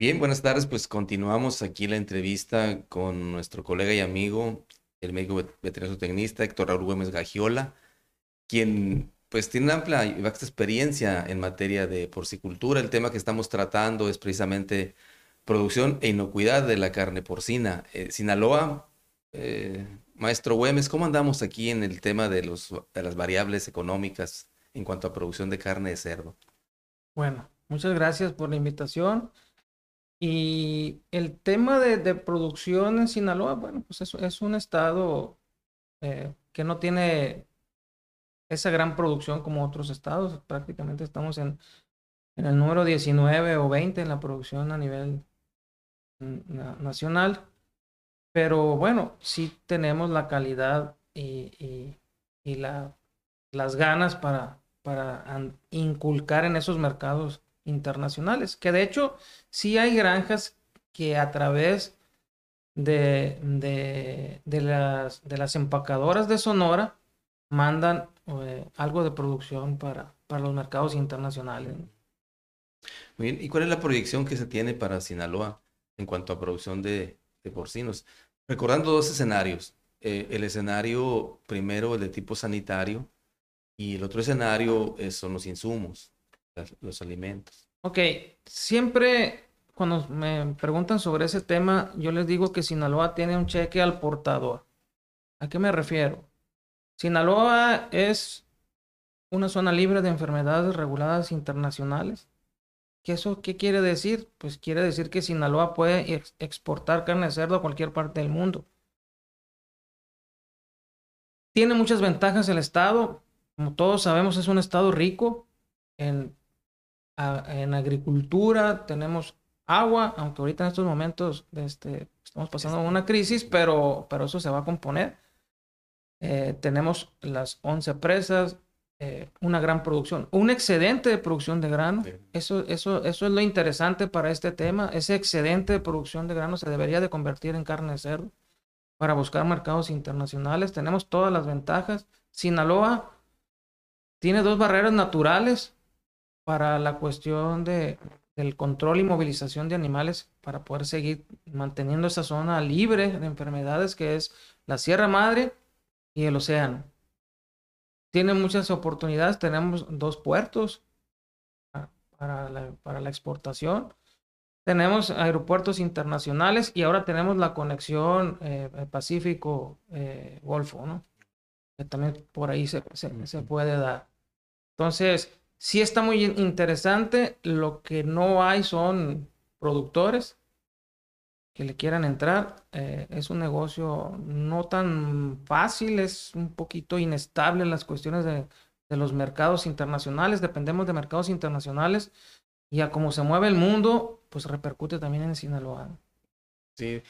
Bien, buenas tardes. Pues continuamos aquí la entrevista con nuestro colega y amigo, el médico veterinario tecnista Héctor Raúl Gómez Gagiola, quien pues tiene amplia y vasta experiencia en materia de porcicultura. El tema que estamos tratando es precisamente producción e inocuidad de la carne porcina. Eh, Sinaloa, eh, maestro Güemes, ¿cómo andamos aquí en el tema de, los, de las variables económicas en cuanto a producción de carne de cerdo? Bueno, muchas gracias por la invitación. Y el tema de, producción en Sinaloa, bueno, pues es, es un estado eh, que no tiene esa gran producción como otros estados. Prácticamente estamos en, en el número 19 o 20 en la producción a nivel nacional. Pero bueno, sí tenemos la calidad y, y, la, las ganas para, para inculcar en esos mercados internacionales. Que de hecho, sí hay granjas que a través de, de, las, de las empacadoras de Sonora mandan eh, algo de producción para, para los mercados internacionales. Muy bien. ¿Y cuál es la proyección que se tiene para Sinaloa en cuanto a producción de, porcinos? Recordando dos escenarios. Eh, el escenario primero, el de tipo sanitario, y el otro escenario eh, son los insumos los alimentos. Ok, siempre cuando me preguntan sobre ese tema, yo les digo que Sinaloa tiene un cheque al portador. ¿A qué me refiero? Sinaloa es una zona libre de enfermedades reguladas internacionales. ¿Qué eso qué quiere decir? Pues quiere decir que Sinaloa puede exportar carne de cerdo a cualquier parte del mundo. Tiene muchas ventajas el estado. Como todos sabemos, es un estado rico en en agricultura, tenemos agua, aunque ahorita en estos momentos este, estamos pasando una crisis, pero, pero eso se va a componer. Eh, tenemos las 11 presas, eh, una gran producción, un excedente de producción de grano. Eso, eso, eso es lo interesante para este tema. Ese excedente de producción de grano se debería de convertir en carne de cerdo para buscar mercados internacionales. Tenemos todas las ventajas. Sinaloa tiene dos barreras naturales para la cuestión de, del control y movilización de animales para poder seguir manteniendo esa zona libre de enfermedades que es la Sierra Madre y el océano. Tiene muchas oportunidades, tenemos dos puertos para la, para la exportación. Tenemos aeropuertos internacionales y ahora tenemos la conexión eh, Pacífico-Golfo, eh, ¿no? Que también por ahí se, se puede dar. Entonces, sí está muy interesante. Lo que no hay son productores que le quieran entrar. Eh, es un negocio no tan fácil, es un poquito inestable en las cuestiones de, los mercados internacionales. Dependemos de mercados internacionales y a cómo se mueve el mundo, pues repercute también en Sinaloa. Sí,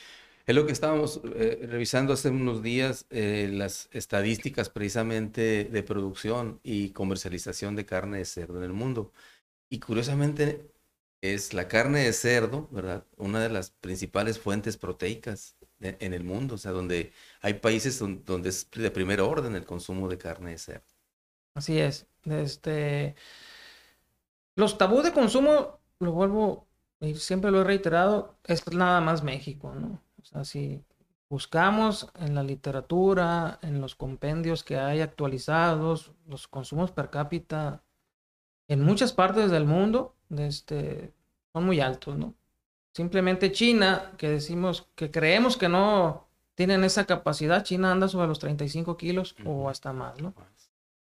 es lo que estábamos eh, revisando hace unos días, eh, las estadísticas precisamente de producción y comercialización de carne de cerdo en el mundo. Y curiosamente es la carne de cerdo, ¿verdad? Una de las principales fuentes proteicas en el mundo, o sea, donde hay países donde, es de primer orden el consumo de carne de cerdo. Así es. Este, los tabú de consumo, lo vuelvo, y siempre lo he reiterado, es nada más México, ¿no? O sea, si buscamos en la literatura, en los compendios que hay actualizados, los consumos per cápita en muchas partes del mundo este, son muy altos, ¿no? Simplemente China, que decimos que creemos que no tienen esa capacidad, China anda sobre los 35 kilos o hasta más, ¿no?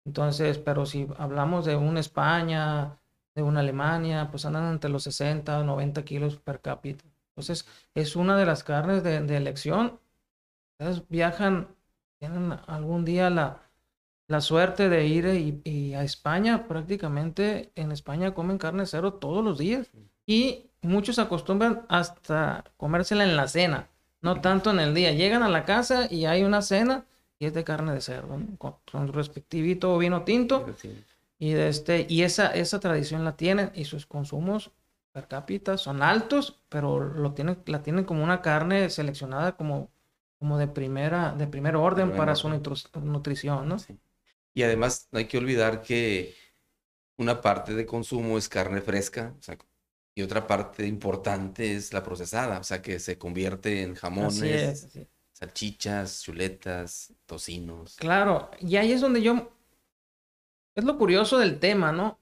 Entonces, pero si hablamos de una España, de una Alemania, pues andan entre los 60 o 90 kilos per cápita. Entonces, es una de las carnes de, elección. Ustedes viajan, tienen algún día la, la suerte de ir y, a España, prácticamente en España comen carne cero todos los días. Y muchos acostumbran hasta comérsela en la cena, no tanto en el día. Llegan a la casa y hay una cena y es de carne de cerdo, con, su respectivito vino tinto. Y, de este, y esa, esa tradición la tienen y sus consumos per cápita son altos, pero lo tienen, la tienen como una carne seleccionada como, como de primera, de primer orden para su nutrición, ¿no? Y además no hay que olvidar que una parte de consumo es carne fresca, o sea, Y otra parte importante es la procesada, o sea, que se convierte en jamones, Así es, así es. salchichas, chuletas, tocinos. Claro, y ahí es donde yo... Es lo curioso del tema, ¿no?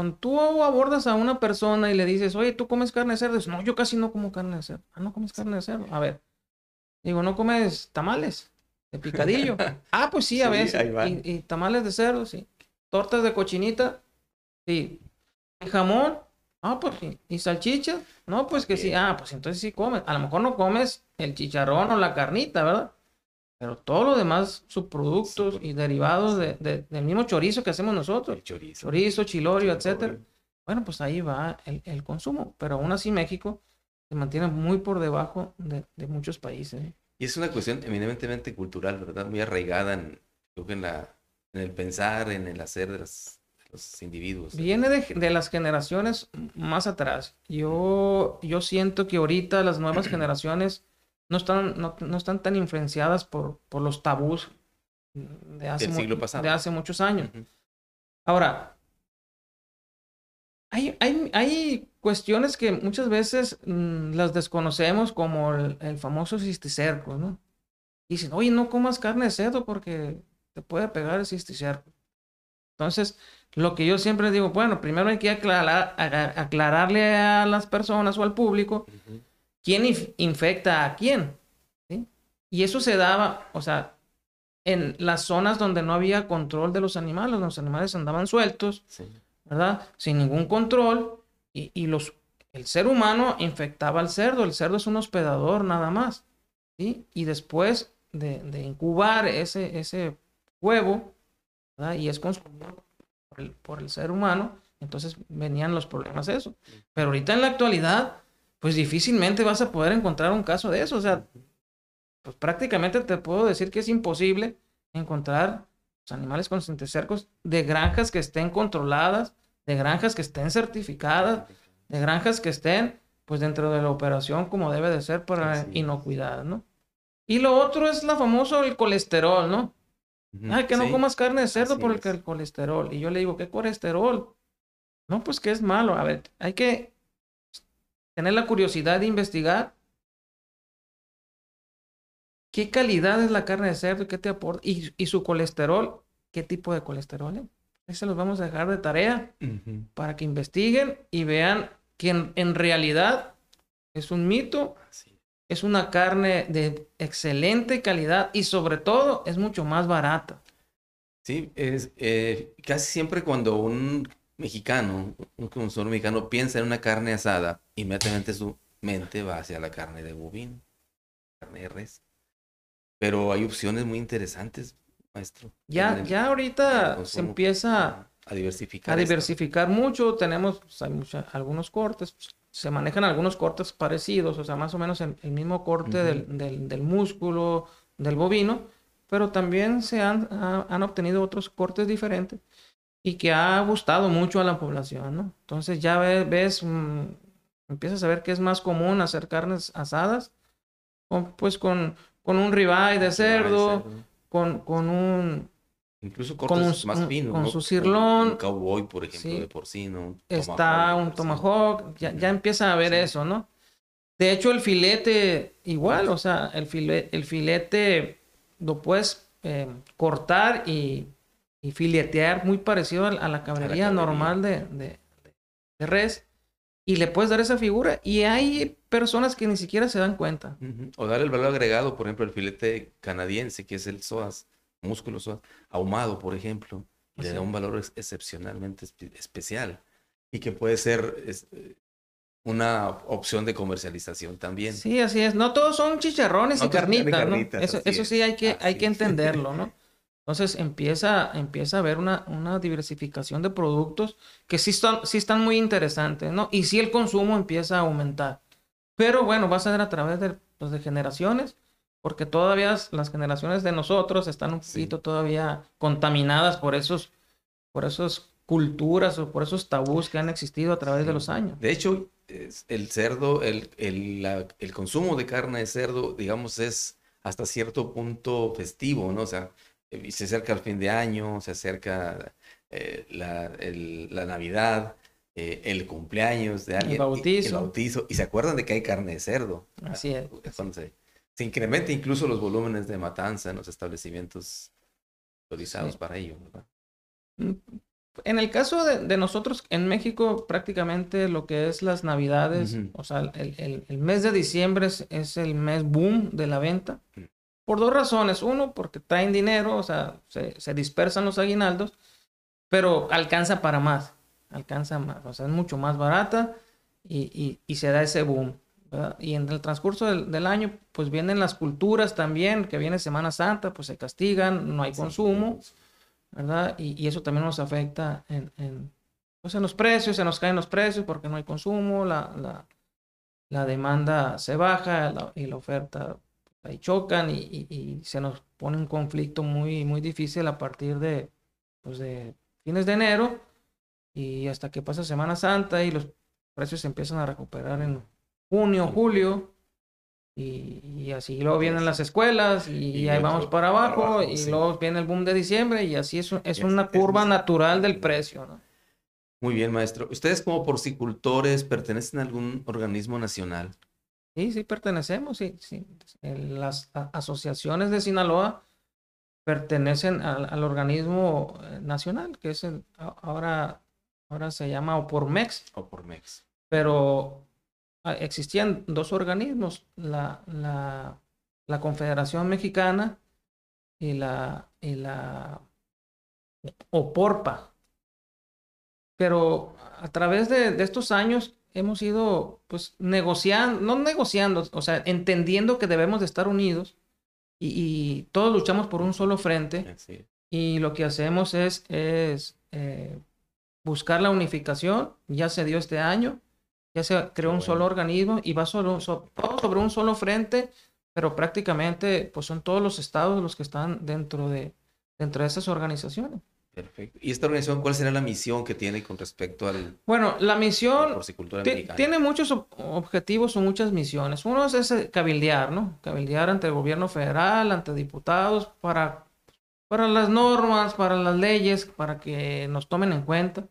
Cuando tú abordas a una persona y le dices, oye, ¿tú comes carne de cerdo? Dices, no, yo casi no como carne de cerdo. Ah, no comes carne de cerdo. A ver. Digo, ¿no comes tamales? De picadillo. ah, pues sí, a Sí, veces. Y, y tamales de cerdo, sí. Tortas de cochinita, sí. Y jamón, ah, pues sí. Y salchichas, no, pues que sí. Ah, pues entonces sí comes. A lo mejor no comes el chicharrón o la carnita, ¿verdad? Pero todo lo demás, subproductos y derivados de- de- del mismo chorizo que hacemos nosotros. El chorizo. Chorizo, chilorio, etcétera. Bueno, pues ahí va el, el consumo. Pero aún así México se mantiene muy por debajo de, de muchos países. ¿eh? Y es una cuestión eminentemente cultural, ¿verdad? Muy arraigada en, creo que en, la, en el pensar, en el hacer de, las- de los individuos. Viene de, de las generaciones más atrás. Yo, yo siento que ahorita las nuevas generaciones no están, no, no están tan influenciadas por, por los tabús de hace, Del siglo pasado. de hace muchos años. Ahora, hay, hay, hay cuestiones que muchas veces mm, las desconocemos, como el, el famoso cisticerco, ¿no? Dicen, oye, no comas carne de cerdo porque te puede pegar el cisticerco. Entonces, lo que yo siempre digo, bueno, primero hay que aclarar, aclararle a las personas o al público. Quién inf- infecta a quién. ¿sí? Y eso se daba, o sea, en las zonas donde no había control de los animales, los animales andaban sueltos, Sí. ¿verdad? Sin ningún control, y, y los, el ser humano infectaba al cerdo, el cerdo es un hospedador nada más, ¿sí? Y después de, de incubar ese, ese huevo, ¿verdad? Y es consumido por el, por el ser humano, entonces venían los problemas de eso. Pero ahorita en la actualidad, pues difícilmente vas a poder encontrar un caso de eso, o sea, pues prácticamente te puedo decir que es imposible encontrar los animales con cisticercos de granjas que estén controladas, de granjas que estén certificadas, de granjas que estén pues dentro de la operación como debe de ser para es. inocuidad, ¿no? Y lo otro es la famoso el colesterol, ¿no? Ujú. Ay, que no Sí. comas carne de cerdo así por el colesterol. Y yo le digo, ¿qué colesterol? No, pues que es malo. A ver, hay que tener la curiosidad de investigar qué calidad es la carne de cerdo, qué te aporta, y, y su colesterol, qué tipo de colesterol. ¿eh? Ahí se los vamos a dejar de tarea para que investiguen y vean que en, en realidad es un mito, es una carne de excelente calidad y sobre todo es mucho más barata. Sí, es eh, casi siempre cuando un mexicano, un consumidor mexicano piensa en una carne asada, inmediatamente su mente va hacia la carne de bovino, carne de res. Pero hay opciones muy interesantes, maestro. Ya, el- ya ahorita se empieza a, diversificar. a esto. diversificar mucho. Tenemos pues, hay mucha- algunos cortes, pues, se manejan algunos cortes parecidos, o sea, más o menos el, el mismo corte del, del- del músculo del bovino, pero también se han, ha- han obtenido otros cortes diferentes y que ha gustado mucho a la población, ¿no? Entonces ya ve- ves, mm, empiezas a ver que es más común hacer carnes asadas, con, pues con, con un ribeye de Ribeye de cerdo, cerdo. con, con un Incluso con cortes un- más finos, con ¿no? su cirlón. Un cowboy, por ejemplo, Sí. de porcino. un está un tomahawk, ya, ya empieza a ver Sí. eso, ¿no? De hecho, el filete igual, o sea, el filete, el filete lo puedes eh, cortar y, y filetear muy parecido a, la- a la cabrería normal de, de- de res y le puedes dar esa figura y hay personas que ni siquiera se dan cuenta. Ujú. O dar el valor agregado, por ejemplo, el filete canadiense, que es el psoas, músculo psoas, ahumado, por ejemplo, le Así da un valor ex- excepcionalmente espe- especial y que puede ser es, una opción de comercialización también. Sí, así es. No todos son chicharrones No y son carnitas, ¿no? carnitas, Eso, eso es. sí hay que, hay que entenderlo, ¿no? Entonces empieza, empieza a haber una, una diversificación de productos que sí están, sí están muy interesantes, ¿no? Y sí el consumo empieza a aumentar. Pero bueno, va a ser a través de, pues, de generaciones, porque todavía las generaciones de nosotros están un Sí. poquito todavía contaminadas por esos, por esas culturas o por esos tabús que han existido a través de Sí. los años. De hecho, el cerdo, el, el, la- el consumo de carne de cerdo, digamos, es hasta cierto punto festivo, ¿no? O sea, se acerca el fin de año, se acerca eh, la, el- la Navidad, eh, el cumpleaños de alguien. El bautizo. Y, el bautizo. Y se acuerdan de que hay carne de cerdo. Así es. Entonces, se incrementa incluso los volúmenes de matanza en los establecimientos autorizados Sí. para ello, ¿verdad? Mm, En el caso de, de nosotros en México, prácticamente lo que es las navidades, o sea, el, el- el mes de diciembre es, es el mes boom de la venta. Mm. Por dos razones. Uno, porque traen dinero, o sea, se, se dispersan los aguinaldos, pero alcanza para más. Alcanza más, o sea, es mucho más barata y, y- y se da ese boom. ¿verdad? Y en el transcurso del, del año, pues vienen las culturas también, que viene Semana Santa, pues se castigan, no hay consumo. ¿verdad? Y, y eso también nos afecta en, en, pues en los precios, se nos caen los precios porque no hay consumo, la, la, la demanda se baja la- y la oferta ahí chocan y, y- y se nos pone un conflicto muy, muy difícil a partir de, pues de fines de enero y hasta que pasa Semana Santa y los precios se empiezan a recuperar en junio, julio. Y, y así luego vienen las escuelas y, ahí vamos para abajo, para abajo, y sí. luego viene el boom de diciembre y así es, es una curva natural del precio, ¿no? Muy bien, maestro. ¿Ustedes como porcicultores pertenecen a algún organismo nacional? Sí, sí pertenecemos, sí, sí. Las asociaciones de Sinaloa pertenecen al, al organismo eh, nacional, que es el, ahora, ahora se llama Opormex, ¿O por MEX? pero ah, existían dos organismos, la, la, la Confederación Mexicana y la, y la Oporpa. Pero a través de, de estos años hemos ido pues negociando, no negociando, o sea, entendiendo que debemos de estar unidos y, y todos luchamos por un solo frente. Y lo que hacemos es, es eh, buscar la unificación. Ya se dio este año, ya se creó un solo organismo y va solo, so- todo sobre un solo frente, pero prácticamente pues son todos los estados los que están dentro de, dentro de esas organizaciones. Perfecto. ¿Y esta organización cuál será la misión que tiene con respecto al, Bueno, la misión porcicultura tiene muchos ob- objetivos o muchas misiones. Uno es ese cabildear, ¿no? Cabildear ante el gobierno federal, ante diputados, para, para las normas, para las leyes, para que nos tomen en cuenta.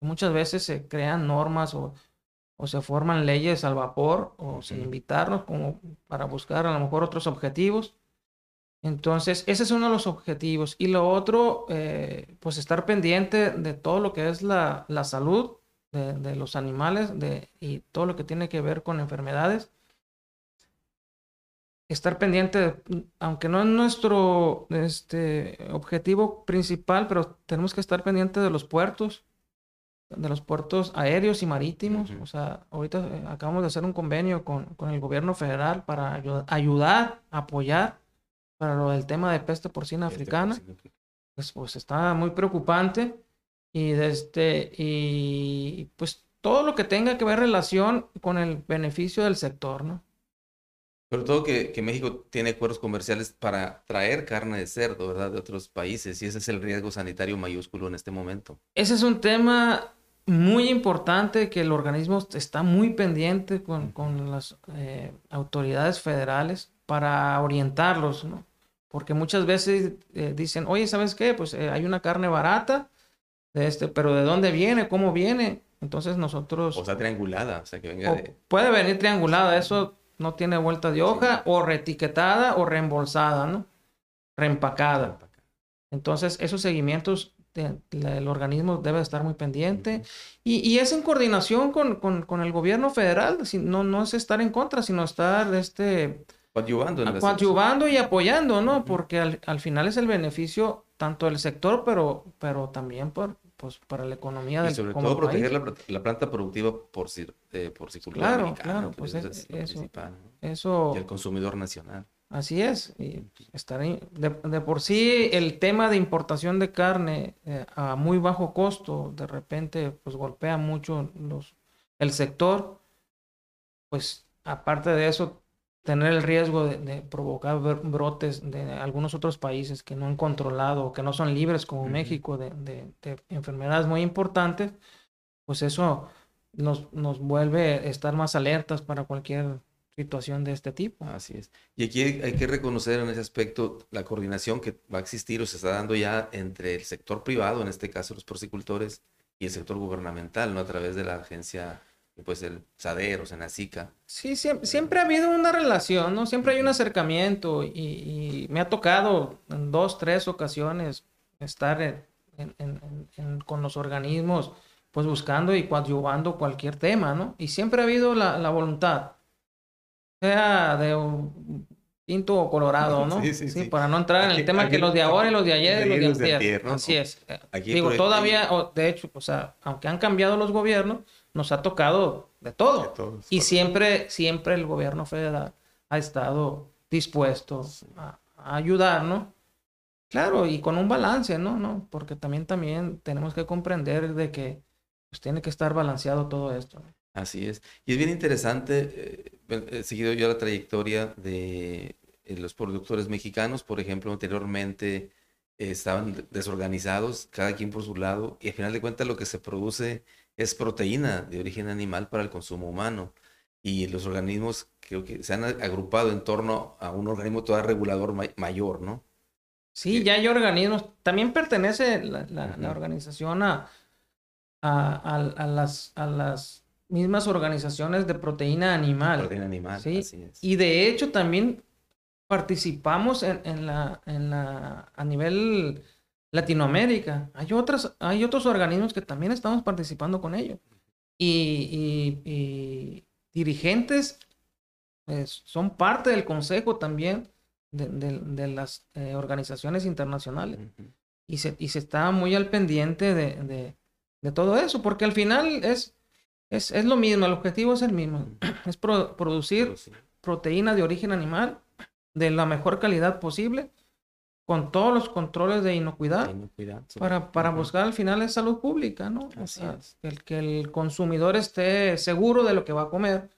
Muchas veces se crean normas o, o se forman leyes al vapor o sin invitarnos como para buscar a lo mejor otros objetivos. Entonces, ese es uno de los objetivos. Y lo otro, eh, pues estar pendiente de todo lo que es la, la salud de, de los animales de, y todo lo que tiene que ver con enfermedades. Estar pendiente, de- aunque no es nuestro este, objetivo principal, pero tenemos que estar pendiente de los puertos, de los puertos aéreos y marítimos. O sea, ahorita eh, acabamos de hacer un convenio con, con el gobierno federal para ayu- ayudar, apoyar para lo del tema de peste porcina Este, africana porcino- pues, pues está muy preocupante y este y pues todo lo que tenga que ver relación con el beneficio del sector, ¿no? Sobre todo que, que México tiene acuerdos comerciales para traer carne de cerdo, ¿verdad? De otros países y ese es el riesgo sanitario mayúsculo en este momento. Ese es un tema muy importante que el organismo está muy pendiente con, con las eh, autoridades federales para orientarlos, ¿no? Porque muchas veces eh, dicen, oye, ¿sabes qué? Pues eh, hay una carne barata, de este, pero ¿de dónde viene? ¿Cómo viene? Entonces nosotros... O sea, triangulada, o sea, que venga de... puede venir triangulada, eso no tiene vuelta de hoja, o reetiquetada o reembolsada, ¿no? Reempacada. Entonces, esos seguimientos de- la- el organismo debe estar muy pendiente. Y, y es en coordinación con, con- con el gobierno federal, si- no, no es estar en contra, sino estar este, Coadyuvando en coadyuvando y apoyando, ¿no? Porque al, al final es el beneficio tanto del sector, pero, pero también por, pues, para la economía Y del sobre como todo proteger la, pla- la planta productiva por, eh, porcicultura Claro, mexicana, claro, que pues eso es- eso. Y el consumidor nacional. Así es, y estar ahí- de, de por sí el tema de importación de carne eh, a muy bajo costo de repente pues golpea mucho los, el sector, pues aparte de eso tener el riesgo de, de provocar br- brotes de algunos otros países que no han controlado o que no son libres como. México de, de- de enfermedades muy importantes, pues eso nos, nos vuelve a estar más alertas para cualquier situación de este tipo. Así es. Y aquí hay, hay que reconocer en ese aspecto la coordinación que va a existir o se está dando ya entre el sector privado, en este caso los porcicultores, y el sector gubernamental, ¿no? A través de la agencia, pues el SADER o Senacica. Sí, siempre, siempre, ha habido una relación, ¿no? Siempre hay un acercamiento y, me ha tocado en dos, tres ocasiones estar con los organismos, pues buscando y coadyuvando cualquier tema, ¿no? Y siempre ha habido la, la voluntad, sea de pinto o colorado, ¿no? Sí, sí, sí. Para no entrar en el tema que los de ahora y los de ayer y los de ayer. Así es. Digo, todavía, de hecho, o sea, aunque han cambiado los gobiernos, nos ha tocado de todo. y siempre, siempre el gobierno federal ha estado dispuesto a, ayudar, ¿no? Claro, y con un balance, ¿no? ¿no? Porque también, también tenemos que comprender de que pues, tiene que estar balanceado todo esto. Así es. Y es bien interesante, eh, he seguido yo la trayectoria de eh, los productores mexicanos, por ejemplo, anteriormente eh, estaban desorganizados, cada quien por su lado, y al final de cuentas lo que se produce es proteína de origen animal para el consumo humano. Y los organismos creo que se han agrupado en torno a un organismo todavía regulador mayor, ¿no? Sí, ya hay organismos. También pertenece la, la, organización a, a, las, a las mismas organizaciones de proteína animal. Proteína animal, ¿sí? así es. Y de hecho también participamos en, en, la, en la, a nivel Latinoamérica. Hay, otras, hay otros organismos que también estamos participando con ellos. Y, y, dirigentes pues, son parte del consejo también de, de, las eh, organizaciones internacionales. y, se, y se está muy al pendiente de, de, todo eso, porque al final es, es, es, lo mismo, el objetivo es el mismo, es producir proteína de origen animal de la mejor calidad posible, con todos los controles de inocuidad, para, para buscar al final es salud pública, ¿no? el, que el consumidor esté seguro de lo que va a comer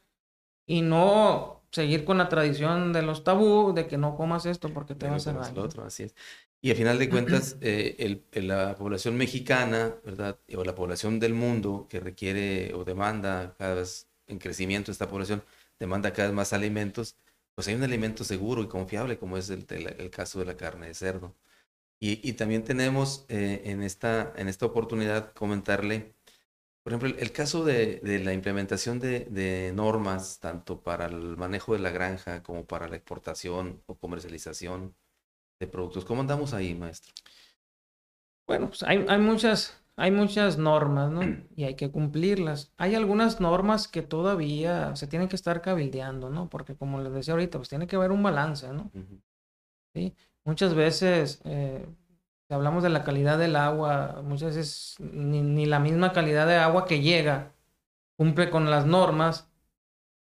y no seguir con la tradición de los tabú, de que no comas esto porque te va a hacer daño. otro, así es. Y al final de cuentas, eh, el, la población mexicana, ¿verdad? O la población del mundo que requiere o demanda cada vez en crecimiento esta población, demanda cada vez más alimentos, pues hay un alimento seguro y confiable como es el, caso de la carne de cerdo. Y, también tenemos eh, en, esta, en esta oportunidad comentarle, por ejemplo, el, caso de, de, la implementación de, de, normas, tanto para el manejo de la granja como para la exportación o comercialización de productos. ¿Cómo andamos ahí, maestro? Bueno, pues hay, hay muchas hay muchas normas, ¿no? Y hay que cumplirlas. Hay algunas normas que todavía se tienen que estar cabildeando, ¿no? Porque como les decía ahorita, pues tiene que haber un balance, ¿no? ¿Sí? Muchas veces, eh, si hablamos de la calidad del agua, muchas veces ni, la misma calidad de agua que llega cumple con las normas.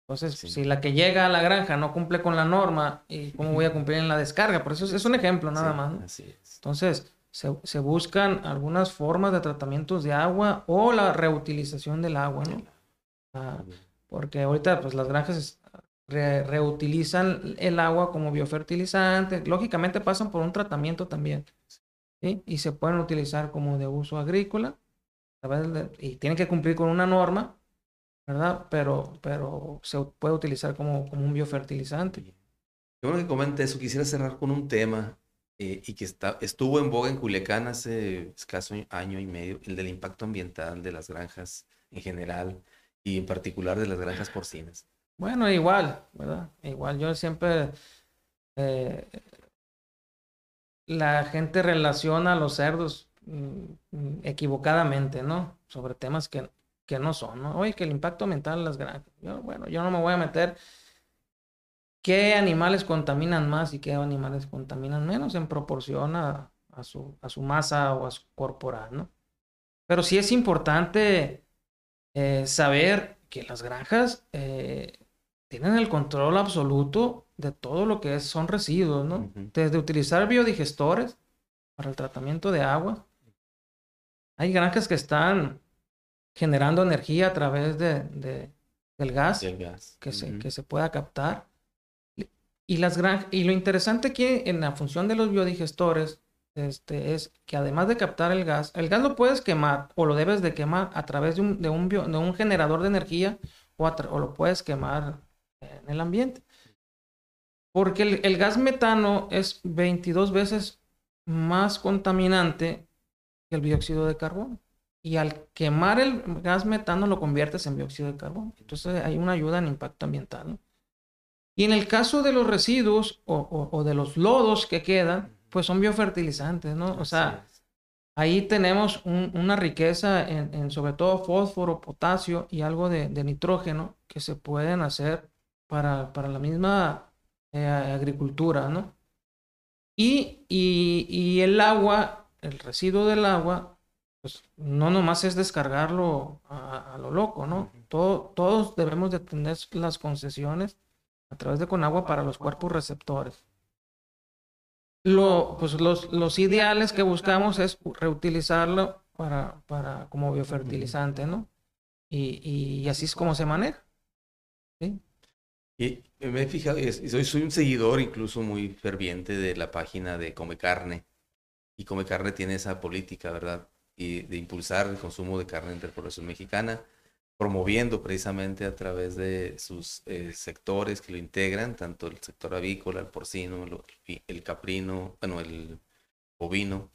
Entonces, si la que llega a la granja no cumple con la norma, ¿y cómo voy a cumplir en la descarga? Por eso es, un ejemplo nada más. ¿no? Así es. Entonces, se, buscan algunas formas de tratamientos de agua o la reutilización del agua, ¿no? Ah, porque ahorita pues las granjas reutilizan el agua como biofertilizante, lógicamente pasan por un tratamiento también. Y se pueden utilizar como de uso agrícola, y tienen que cumplir con una norma, ¿verdad? Pero, pero se puede utilizar como, como un biofertilizante. Qué bueno que comente eso. Quisiera cerrar con un tema eh, y que está, estuvo en boga en Culiacán hace escaso año y medio, el del impacto ambiental de las granjas en general y en particular de las granjas porcinas. Bueno, igual, ¿verdad? Igual yo siempre... Eh, la gente relaciona a los cerdos mm, equivocadamente, ¿no? Sobre temas que, que no son, ¿no? Oye, que el impacto ambiental de las granjas. bueno, yo no me voy a meter qué animales contaminan más y qué animales contaminan menos en proporción a, su, a su, masa o a su corporal, ¿no? Pero sí es importante eh, saber que las granjas eh, tienen el control absoluto de todo lo que son residuos, ¿no? Desde utilizar biodigestores para el tratamiento de agua. Hay granjas que están generando energía a través de, del gas, Que, se, que se pueda captar. Y, las y lo interesante aquí en la función de los biodigestores este, es que además de captar el gas, el gas lo puedes quemar o lo debes de quemar a través de un, de un, de un generador de energía o, o, lo puedes quemar en el ambiente. Porque el, gas metano es 22 veces más contaminante que el dióxido de carbono. y al quemar el gas metano lo conviertes en dióxido de carbono. Entonces hay una ayuda en impacto ambiental. Y en el caso de los residuos o, de los lodos que quedan, pues son biofertilizantes, ¿no? O sea, ahí tenemos una riqueza en, sobre todo fósforo, potasio y algo de, nitrógeno que se pueden hacer para, para la misma eh, agricultura, ¿no? Y, y, el agua, el residuo del agua, pues no nomás es descargarlo a, lo loco, ¿no? Todo, todos debemos de tener las concesiones a través de Conagua para los cuerpos receptores. Lo, pues los, los ideales que buscamos es reutilizarlo para, para como biofertilizante, ¿no? Y, y, así es como se maneja. ¿sí? Y me he fijado, y soy, soy un seguidor incluso muy ferviente de la página de Come Carne. Y Come Carne tiene esa política, ¿verdad? Y de impulsar el consumo de carne entre población mexicana promoviendo precisamente a través de sus eh, sectores que lo integran, tanto el sector avícola, el porcino, el, caprino, bueno, el bovino.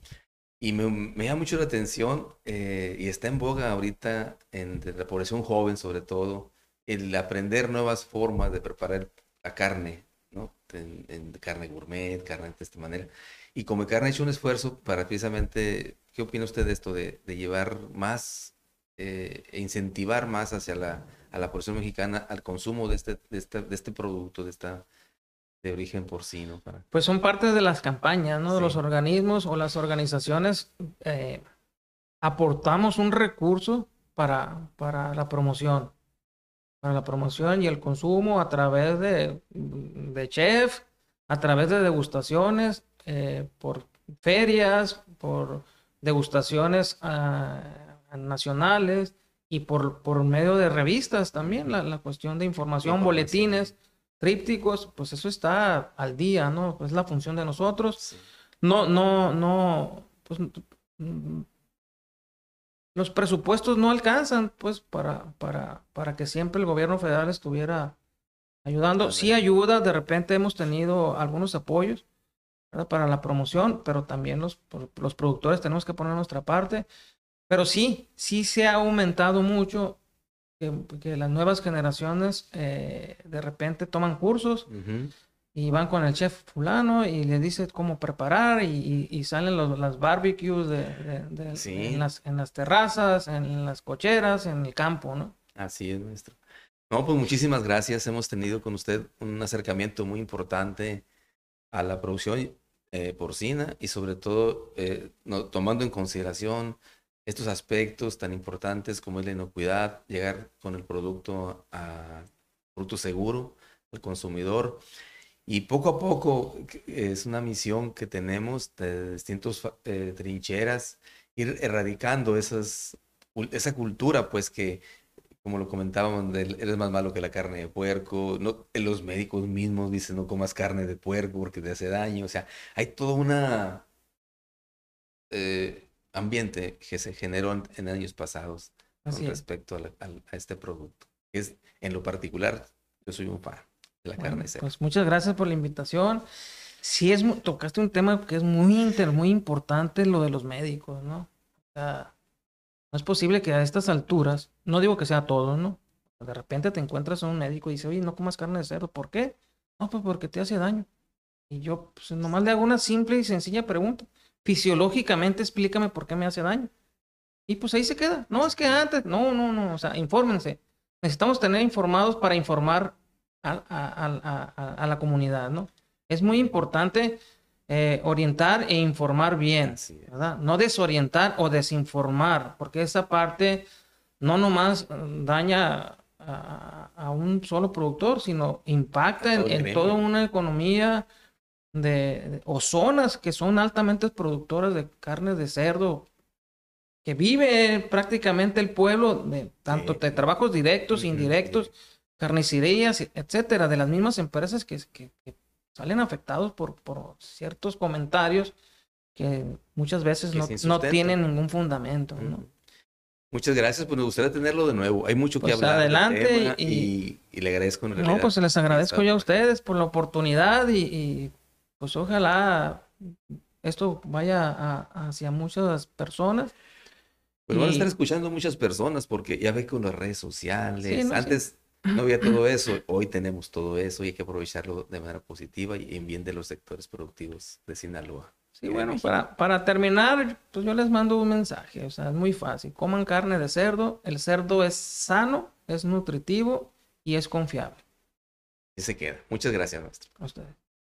Y me, me llama mucho la atención eh, y está en boga ahorita en la población joven sobre todo, el aprender nuevas formas de preparar la carne, ¿no? En, carne gourmet, carne de esta manera. Y como carne ha hecho un esfuerzo para precisamente, ¿qué opina usted de esto? De, de llevar más eh, e incentivar más hacia la, a la población mexicana al consumo de este, de este, de este producto, de esta de origen porcino. Pues son parte de las campañas, ¿no? De los organismos o las organizaciones. Eh, aportamos un recurso para, para la promoción. Para la promoción y el consumo a través de, de chef, a través de degustaciones, eh, por ferias, por degustaciones a ah, nacionales y por, por medio de revistas también, la, cuestión de información, boletines, trípticos, pues eso está al día, ¿no? Pues es la función de nosotros. No, no, no, pues mm, los presupuestos no alcanzan, pues, para, para, para que siempre el gobierno federal estuviera ayudando. Sí ayuda, de repente hemos tenido algunos apoyos para la promoción, pero también los, los productores tenemos que poner nuestra parte. Pero sí, sí se ha aumentado mucho que, las nuevas generaciones eh, de repente toman cursos y van con el chef fulano y le dice cómo preparar y, salen los, las barbecues de, en, las, en las terrazas, en las cocheras, en el campo, ¿no? Así es, maestro. No, pues muchísimas gracias. Hemos tenido con usted un acercamiento muy importante a la producción eh, porcina y sobre todo eh, tomando en consideración estos aspectos tan importantes como es la inocuidad, llegar con el producto a producto seguro al consumidor. Y poco a poco es una misión que tenemos de distintas eh, trincheras, ir erradicando esas, esa cultura, pues que, como lo comentábamos, eres más malo que la carne de puerco. No, los médicos mismos dicen no comas carne de puerco porque te hace daño. O sea, hay toda una... Eh, ambiente que se generó en, años pasados con respecto a, este producto. Es, en lo particular, yo soy un fan de la carne seca. Pues muchas gracias por la invitación. Sí, es, tocaste un tema que es muy, inter, muy importante, lo de los médicos, ¿no? O sea, no es posible que a estas alturas, no digo que sea todo, ¿no? De repente te encuentras a un médico y dice, oye, no comas carne de cerdo. ¿Por qué? No, pues porque te hace daño. Y yo, pues nomás le hago una simple y sencilla pregunta fisiológicamente explícame por qué me hace daño. Y pues ahí se queda. No, es que antes, no, no, no, o sea, infórmense. Necesitamos tener informados para informar a, la comunidad, ¿no? Es muy importante eh, orientar e informar bien, ¿verdad? No desorientar o desinformar, porque esa parte no nomás daña a, un solo productor, sino impacta en toda una economía de, o zonas que son altamente productoras de carne de cerdo, que vive prácticamente el pueblo de tanto de trabajos directos, indirectos, carnicerías, etcétera, de las mismas empresas que, que, salen afectados por, por, ciertos comentarios que muchas veces no, no, tienen ningún fundamento. ¿no? Muchas gracias, pues me gustaría tenerlo de nuevo. Hay mucho que pues hablar. Adelante y, y, le agradezco en realidad. No, pues les agradezco yo a ustedes por la oportunidad y pues ojalá esto vaya hacia muchas personas Pues van a estar escuchando muchas personas porque ya ve con las redes sociales. Sí, no, sí. Antes no había todo eso, hoy tenemos todo eso y hay que aprovecharlo de manera positiva y en bien de los sectores productivos de Sinaloa. Sí, bueno, para, para terminar, pues yo les mando un mensaje, o sea, es muy fácil. Coman carne de cerdo, el cerdo es sano, es nutritivo y es confiable. Y se queda. Muchas gracias, maestro. A ustedes.